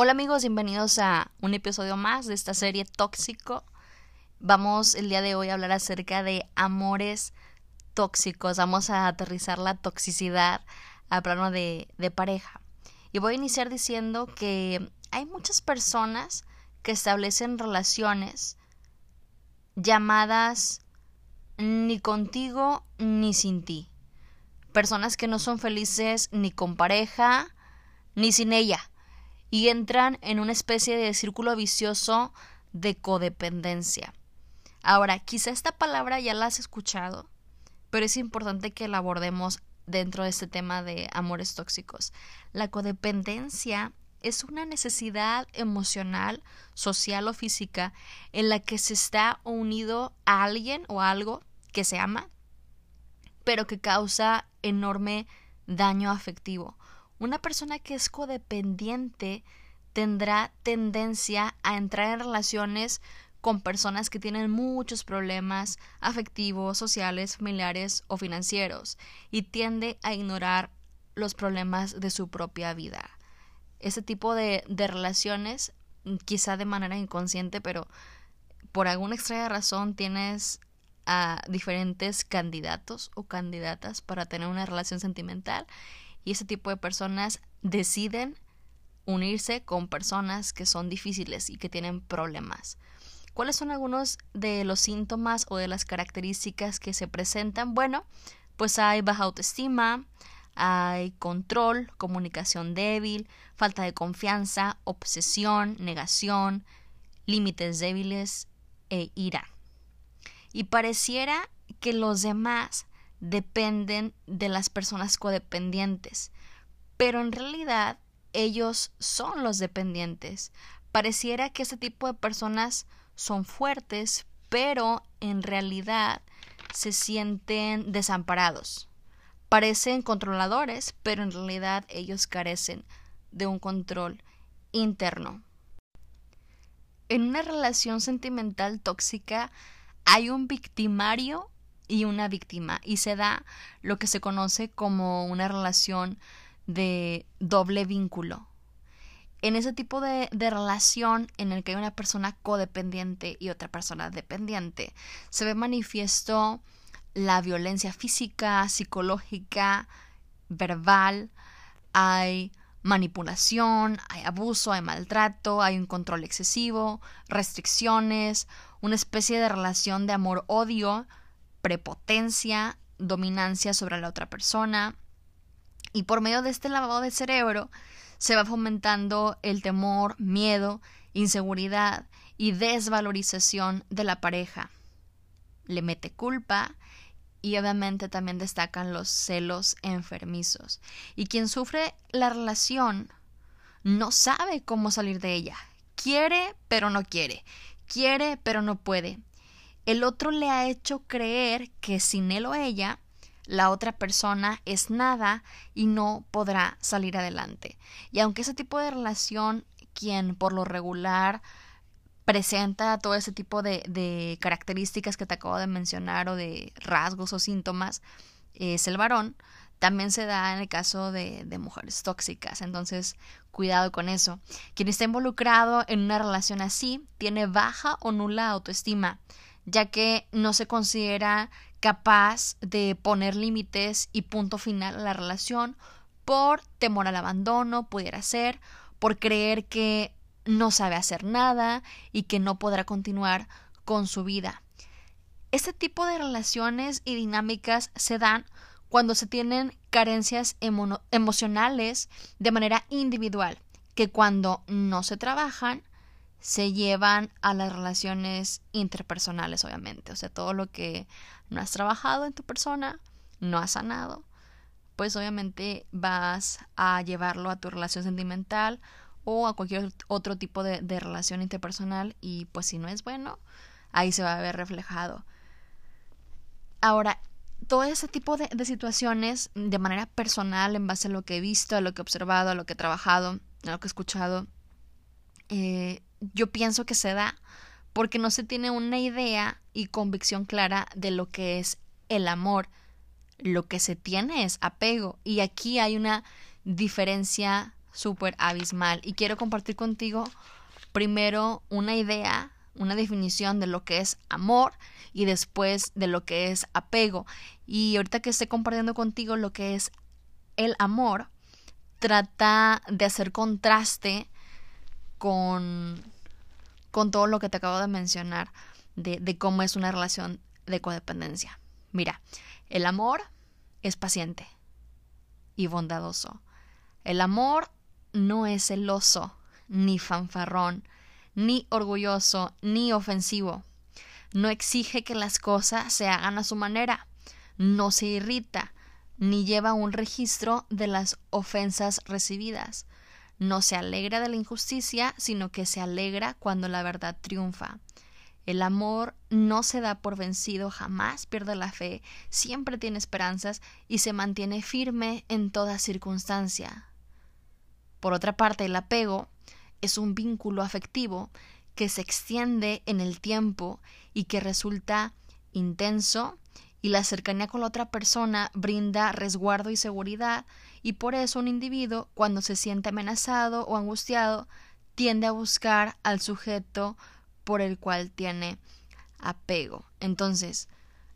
Hola amigos, bienvenidos a un episodio más de esta serie Tóxico. Vamos el día de hoy a hablar acerca de amores tóxicos. Vamos a aterrizar la toxicidad a plano de, de pareja. Y voy a iniciar diciendo que hay muchas personas que establecen relaciones llamadas ni contigo ni sin ti. Personas que no son felices ni con pareja ni sin ella y entran en una especie de círculo vicioso de codependencia. Ahora, quizá esta palabra ya la has escuchado, pero es importante que la abordemos dentro de este tema de amores tóxicos. La codependencia es una necesidad emocional, social o física en la que se está unido a alguien o algo que se ama, pero que causa enorme daño afectivo. Una persona que es codependiente tendrá tendencia a entrar en relaciones con personas que tienen muchos problemas afectivos, sociales, familiares o financieros y tiende a ignorar los problemas de su propia vida. Ese tipo de, de relaciones, quizá de manera inconsciente, pero por alguna extraña razón tienes a diferentes candidatos o candidatas para tener una relación sentimental y ese tipo de personas deciden unirse con personas que son difíciles y que tienen problemas. ¿Cuáles son algunos de los síntomas o de las características que se presentan? Bueno, pues hay baja autoestima, hay control, comunicación débil, falta de confianza, obsesión, negación, límites débiles e ira. Y pareciera que los demás dependen de las personas codependientes, pero en realidad ellos son los dependientes. Pareciera que este tipo de personas son fuertes, pero en realidad se sienten desamparados. Parecen controladores, pero en realidad ellos carecen de un control interno. En una relación sentimental tóxica hay un victimario y una víctima y se da lo que se conoce como una relación de doble vínculo. En ese tipo de, de, relación en el que hay una persona codependiente y otra persona dependiente, se ve manifiesto la violencia física, psicológica, verbal, hay manipulación, hay abuso, hay maltrato, hay un control excesivo, restricciones, una especie de relación de amor-odio prepotencia, dominancia sobre la otra persona. Y por medio de este lavado de cerebro se va fomentando el temor, miedo, inseguridad y desvalorización de la pareja. Le mete culpa y obviamente también destacan los celos enfermizos. Y quien sufre la relación no sabe cómo salir de ella. Quiere, pero no quiere. Quiere, pero no puede el otro le ha hecho creer que sin él o ella la otra persona es nada y no podrá salir adelante. Y aunque ese tipo de relación, quien por lo regular presenta todo ese tipo de, características que te acabo de mencionar o de rasgos o síntomas, es el varón, también se da en el caso de, de, mujeres tóxicas. Entonces, cuidado con eso. Quien está involucrado en una relación así tiene baja o nula autoestima ya que no se considera capaz de poner límites y punto final a la relación por temor al abandono, pudiera ser, por creer que no sabe hacer nada y que no podrá continuar con su vida. Este tipo de relaciones y dinámicas se dan cuando se tienen carencias emocionales de manera individual, que cuando no se trabajan se llevan a las relaciones interpersonales, obviamente. O sea, todo lo que no has trabajado en tu persona, no has sanado, pues obviamente vas a llevarlo a tu relación sentimental o a cualquier otro tipo de, relación interpersonal y pues si no es bueno, ahí se va a ver reflejado. Ahora, todo ese tipo de, de situaciones de manera personal, en base a lo que he visto, a lo que he observado, a lo que he trabajado, a lo que he escuchado, eh, yo pienso que se da porque no se tiene una idea y convicción clara de lo que es el amor. Lo que se tiene es apego y aquí hay una diferencia súper abismal. Y quiero compartir contigo primero una idea, una definición de lo que es amor y después de lo que es apego. Y ahorita que estoy compartiendo contigo lo que es el amor, trata de hacer contraste con, con todo lo que te acabo de mencionar de, de cómo es una relación de codependencia. Mira, el amor es paciente y bondadoso. El amor no es celoso, ni fanfarrón, ni orgulloso, ni ofensivo. No exige que las cosas se hagan a su manera. No se irrita, ni lleva un registro de las ofensas recibidas. No se alegra de la injusticia, sino que se alegra cuando la verdad triunfa. El amor no se da por vencido, jamás pierde la fe, siempre tiene esperanzas y se mantiene firme en toda circunstancia. Por otra parte, el apego es un vínculo afectivo que se extiende en el tiempo y que resulta intenso y la cercanía con la otra persona brinda resguardo y seguridad y por eso un individuo cuando se siente amenazado o angustiado tiende a buscar al sujeto por el cual tiene apego. Entonces,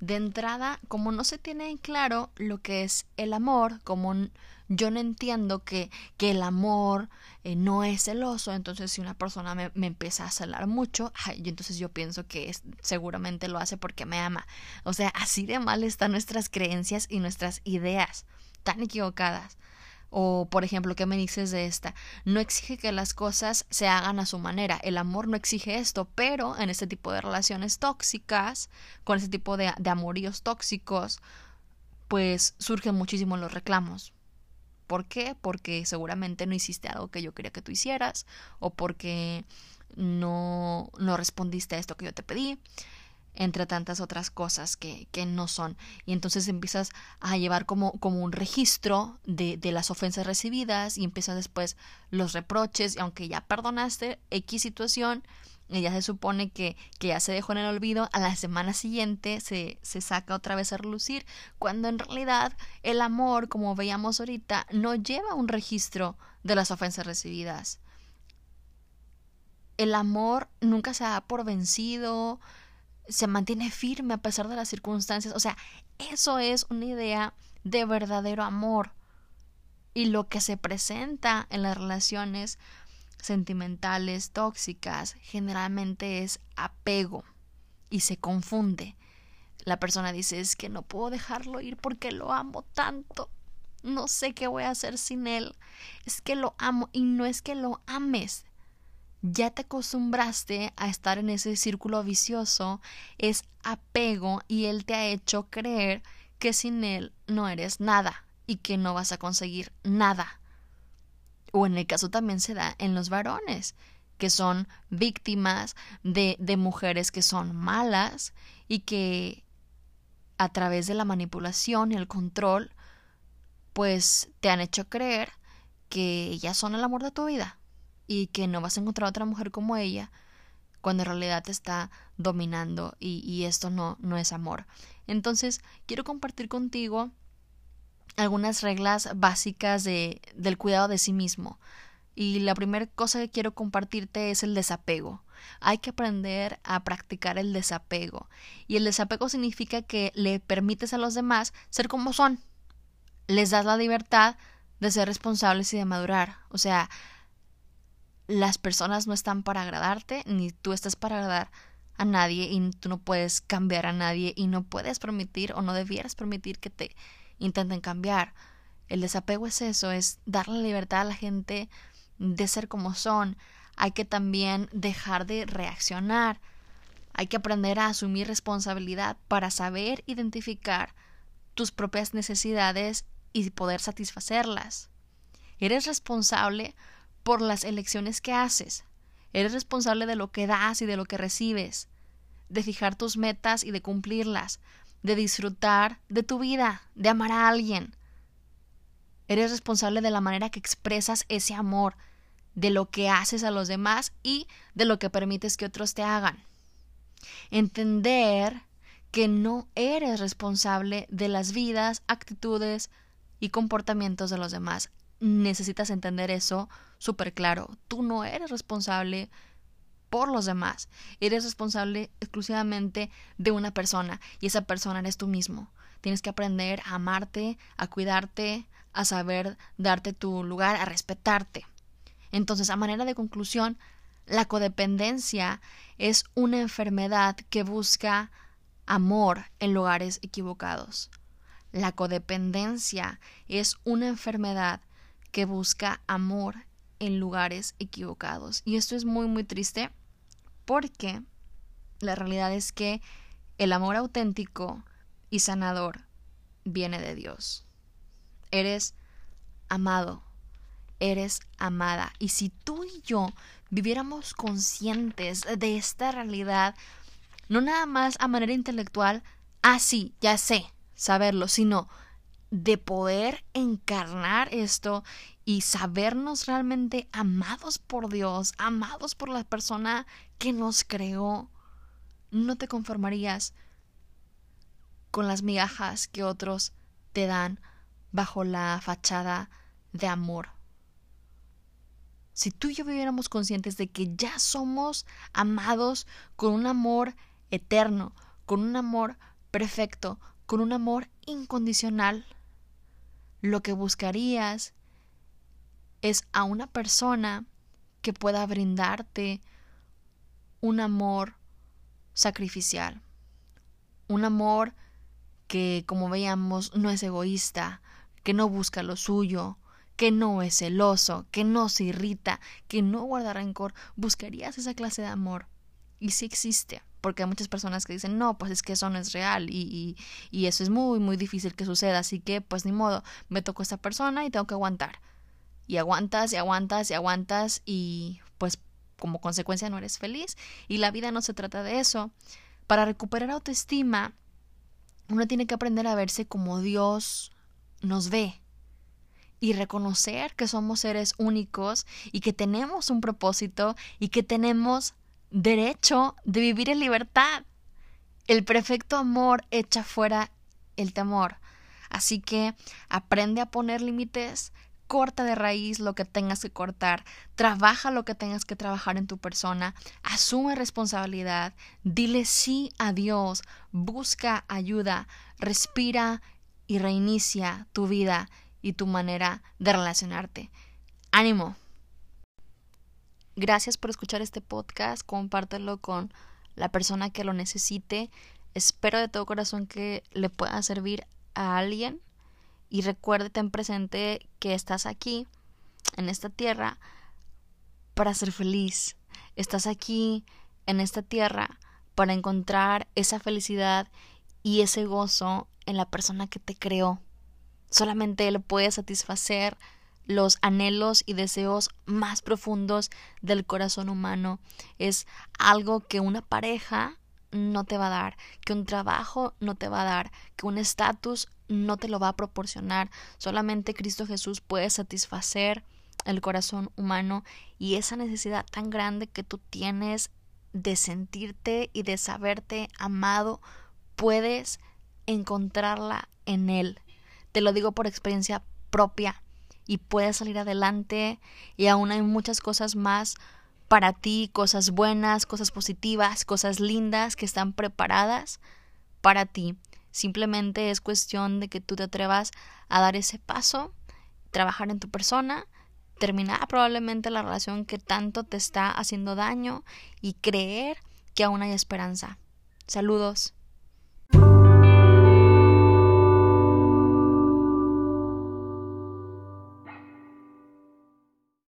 de entrada, como no se tiene en claro lo que es el amor, como yo no entiendo que, que el amor eh, no es celoso, entonces si una persona me, me empieza a celar mucho, entonces yo pienso que seguramente lo hace porque me ama. O sea, así de mal están nuestras creencias y nuestras ideas, tan equivocadas. O, por ejemplo, ¿qué me dices de esta? No exige que las cosas se hagan a su manera. El amor no exige esto, pero en este tipo de relaciones tóxicas, con este tipo de, de amoríos tóxicos, pues surgen muchísimo los reclamos. ¿Por qué? Porque seguramente no hiciste algo que yo quería que tú hicieras, o porque no, no respondiste a esto que yo te pedí, entre tantas otras cosas que, que no son. Y entonces empiezas a llevar como, como un registro de, de las ofensas recibidas y empiezas después los reproches, y aunque ya perdonaste X situación, y ya se supone que, que, ya se dejó en el olvido, a la semana siguiente se, se saca otra vez a relucir, cuando en realidad el amor, como veíamos ahorita, no lleva un registro de las ofensas recibidas. El amor nunca se da por vencido, se mantiene firme a pesar de las circunstancias. O sea, eso es una idea de verdadero amor. Y lo que se presenta en las relaciones sentimentales tóxicas generalmente es apego y se confunde. La persona dice es que no puedo dejarlo ir porque lo amo tanto. No sé qué voy a hacer sin él. Es que lo amo y no es que lo ames, ya te acostumbraste a estar en ese círculo vicioso, es apego y él te ha hecho creer que sin él no eres nada y que no vas a conseguir nada. O en el caso también se da en los varones, que son víctimas de, de mujeres que son malas y que a través de la manipulación y el control, pues te han hecho creer que ellas son el amor de tu vida y que no vas a encontrar otra mujer como ella cuando en realidad te está dominando y, y esto no, no es amor. Entonces, quiero compartir contigo algunas reglas básicas de, del cuidado de sí mismo. Y la primera cosa que quiero compartirte es el desapego. Hay que aprender a practicar el desapego. Y el desapego significa que le permites a los demás ser como son. Les das la libertad de ser responsables y de madurar. O sea, las personas no están para agradarte, ni tú estás para agradar a nadie y tú no puedes cambiar a nadie y no puedes permitir o no debieras permitir que te intenten cambiar. El desapego es eso, es darle libertad a la gente de ser como son. Hay que también dejar de reaccionar. Hay que aprender a asumir responsabilidad para saber identificar tus propias necesidades y poder satisfacerlas. Eres responsable por las elecciones que haces. Eres responsable de lo que das y de lo que recibes, de fijar tus metas y de cumplirlas, de disfrutar de tu vida, de amar a alguien. Eres responsable de la manera que expresas ese amor, de lo que haces a los demás y de lo que permites que otros te hagan. Entender que no eres responsable de las vidas, actitudes y comportamientos de los demás. Necesitas entender eso súper claro. Tú no eres responsable por los demás. Eres responsable exclusivamente de una persona y esa persona eres tú mismo. Tienes que aprender a amarte, a cuidarte, a saber darte tu lugar, a respetarte. Entonces, a manera de conclusión, la codependencia es una enfermedad que busca amor en lugares equivocados. La codependencia es una enfermedad que busca amor en lugares equivocados. Y esto es muy, muy triste porque la realidad es que el amor auténtico y sanador viene de Dios. Eres amado, eres amada. Y si tú y yo viviéramos conscientes de esta realidad, no nada más a manera intelectual, ah, sí, ya sé, saberlo, sino de poder encarnar esto y sabernos realmente amados por Dios, amados por la persona que nos creó, no te conformarías con las migajas que otros te dan bajo la fachada de amor. Si tú y yo viviéramos conscientes de que ya somos amados con un amor eterno, con un amor perfecto, con un amor incondicional, lo que buscarías es a una persona que pueda brindarte un amor sacrificial, un amor que, como veíamos, no es egoísta, que no busca lo suyo, que no es celoso, que no se irrita, que no guarda rencor, buscarías esa clase de amor. Y sí existe, porque hay muchas personas que dicen, no, pues es que eso no es real y, y, eso es muy, muy difícil que suceda, así que pues ni modo, me tocó esta persona y tengo que aguantar. Y aguantas y aguantas y aguantas y pues como consecuencia no eres feliz y la vida no se trata de eso. Para recuperar autoestima, uno tiene que aprender a verse como Dios nos ve y reconocer que somos seres únicos y que tenemos un propósito y que tenemos derecho de vivir en libertad. El perfecto amor echa fuera el temor. Así que aprende a poner límites, corta de raíz lo que tengas que cortar, trabaja lo que tengas que trabajar en tu persona, asume responsabilidad, dile sí a Dios, busca ayuda, respira y reinicia tu vida y tu manera de relacionarte. Ánimo. Gracias por escuchar este podcast, compártelo con la persona que lo necesite. Espero de todo corazón que le pueda servir a alguien y recuerde, ten presente que estás aquí, en esta tierra, para ser feliz. Estás aquí, en esta tierra, para encontrar esa felicidad y ese gozo en la persona que te creó. Solamente Él puede satisfacer los anhelos y deseos más profundos del corazón humano. Es algo que una pareja no te va a dar, que un trabajo no te va a dar, que un estatus no te lo va a proporcionar. Solamente Cristo Jesús puede satisfacer el corazón humano y esa necesidad tan grande que tú tienes de sentirte y de saberte amado, puedes encontrarla en Él. Te lo digo por experiencia propia y puedes salir adelante y aún hay muchas cosas más para ti, cosas buenas, cosas positivas, cosas lindas que están preparadas para ti. Simplemente es cuestión de que tú te atrevas a dar ese paso, trabajar en tu persona, terminar probablemente la relación que tanto te está haciendo daño y creer que aún hay esperanza. Saludos.